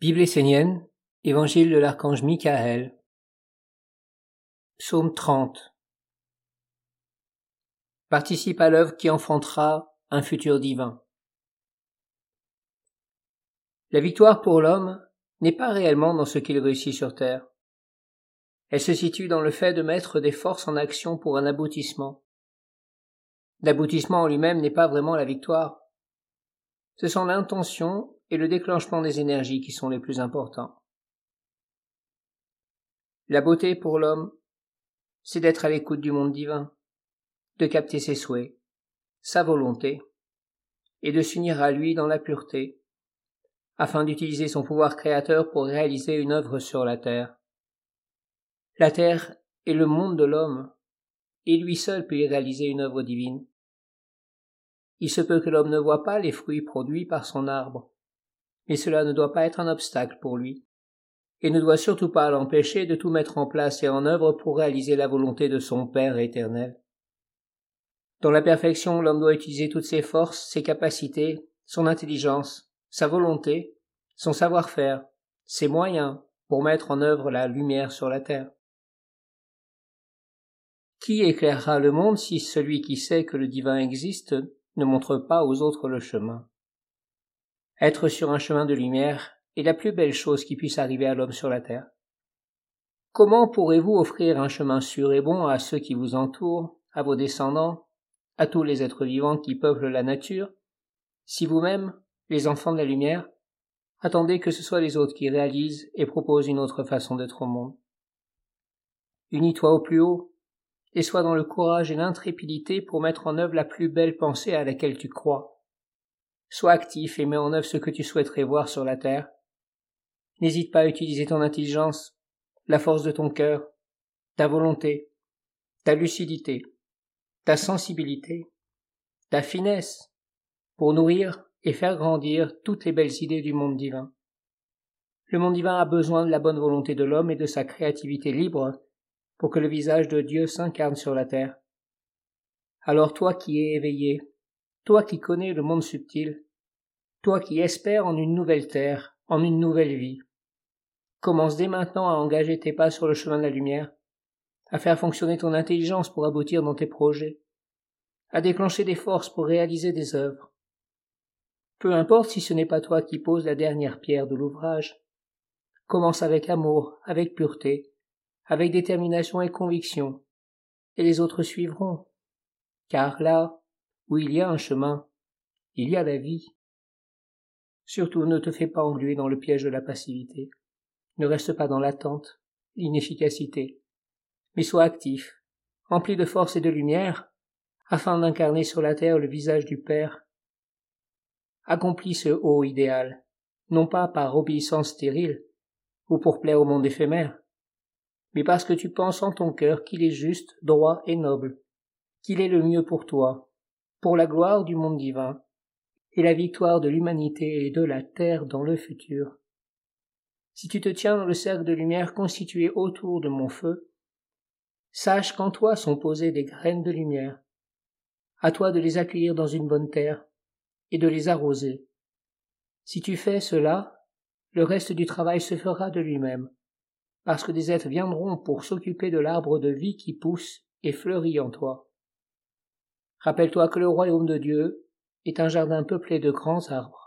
Bible essénienne, Évangile de l'archange Michael, Psaume 30. Participe à l'œuvre qui enfantera un futur divin. La victoire pour l'homme n'est pas réellement dans ce qu'il réussit sur terre. Elle se situe dans le fait de mettre des forces en action pour un aboutissement. L'aboutissement en lui-même n'est pas vraiment la victoire. Ce sont l'intention et le déclenchement des énergies qui sont les plus importants. La beauté pour l'homme, c'est d'être à l'écoute du monde divin, de capter ses souhaits, sa volonté, et de s'unir à lui dans la pureté, afin d'utiliser son pouvoir créateur pour réaliser une œuvre sur la terre. La terre est le monde de l'homme, et lui seul peut y réaliser une œuvre divine. Il se peut que l'homme ne voit pas les fruits produits par son arbre, mais cela ne doit pas être un obstacle pour lui, et ne doit surtout pas l'empêcher de tout mettre en place et en œuvre pour réaliser la volonté de son Père éternel. Dans la perfection, l'homme doit utiliser toutes ses forces, ses capacités, son intelligence, sa volonté, son savoir-faire, ses moyens pour mettre en œuvre la lumière sur la terre. Qui éclairera le monde si celui qui sait que le divin existe ne montre pas aux autres le chemin? Être sur un chemin de lumière est la plus belle chose qui puisse arriver à l'homme sur la terre. Comment pourrez-vous offrir un chemin sûr et bon à ceux qui vous entourent, à vos descendants, à tous les êtres vivants qui peuplent la nature, si vous-même, les enfants de la lumière, attendez que ce soit les autres qui réalisent et proposent une autre façon d'être au monde. Unis-toi au plus haut, et sois dans le courage et l'intrépidité pour mettre en œuvre la plus belle pensée à laquelle tu crois, Sois actif et mets en œuvre ce que tu souhaiterais voir sur la terre. N'hésite pas à utiliser ton intelligence, la force de ton cœur, ta volonté, ta lucidité, ta sensibilité, ta finesse, pour nourrir et faire grandir toutes les belles idées du monde divin. Le monde divin a besoin de la bonne volonté de l'homme et de sa créativité libre pour que le visage de Dieu s'incarne sur la terre. Alors toi qui es éveillé, toi qui connais le monde subtil, toi qui espères en une nouvelle terre, en une nouvelle vie. Commence dès maintenant à engager tes pas sur le chemin de la lumière, à faire fonctionner ton intelligence pour aboutir dans tes projets, à déclencher des forces pour réaliser des œuvres. Peu importe si ce n'est pas toi qui poses la dernière pierre de l'ouvrage. Commence avec amour, avec pureté, avec détermination et conviction, et les autres suivront. Car là, où il y a un chemin, il y a la vie. Surtout ne te fais pas engluer dans le piège de la passivité. Ne reste pas dans l'attente, l'inefficacité, mais sois actif, rempli de force et de lumière, afin d'incarner sur la terre le visage du Père. Accomplis ce haut idéal, non pas par obéissance stérile, ou pour plaire au monde éphémère, mais parce que tu penses en ton cœur qu'il est juste, droit et noble, qu'il est le mieux pour toi, pour la gloire du monde divin et la victoire de l'humanité et de la terre dans le futur. Si tu te tiens dans le cercle de lumière constitué autour de mon feu, sache qu'en toi sont posées des graines de lumière. À toi de les accueillir dans une bonne terre et de les arroser. Si tu fais cela, le reste du travail se fera de lui-même, parce que des êtres viendront pour s'occuper de l'arbre de vie qui pousse et fleurit en toi. Rappelle-toi que le royaume de Dieu est un jardin peuplé de grands arbres.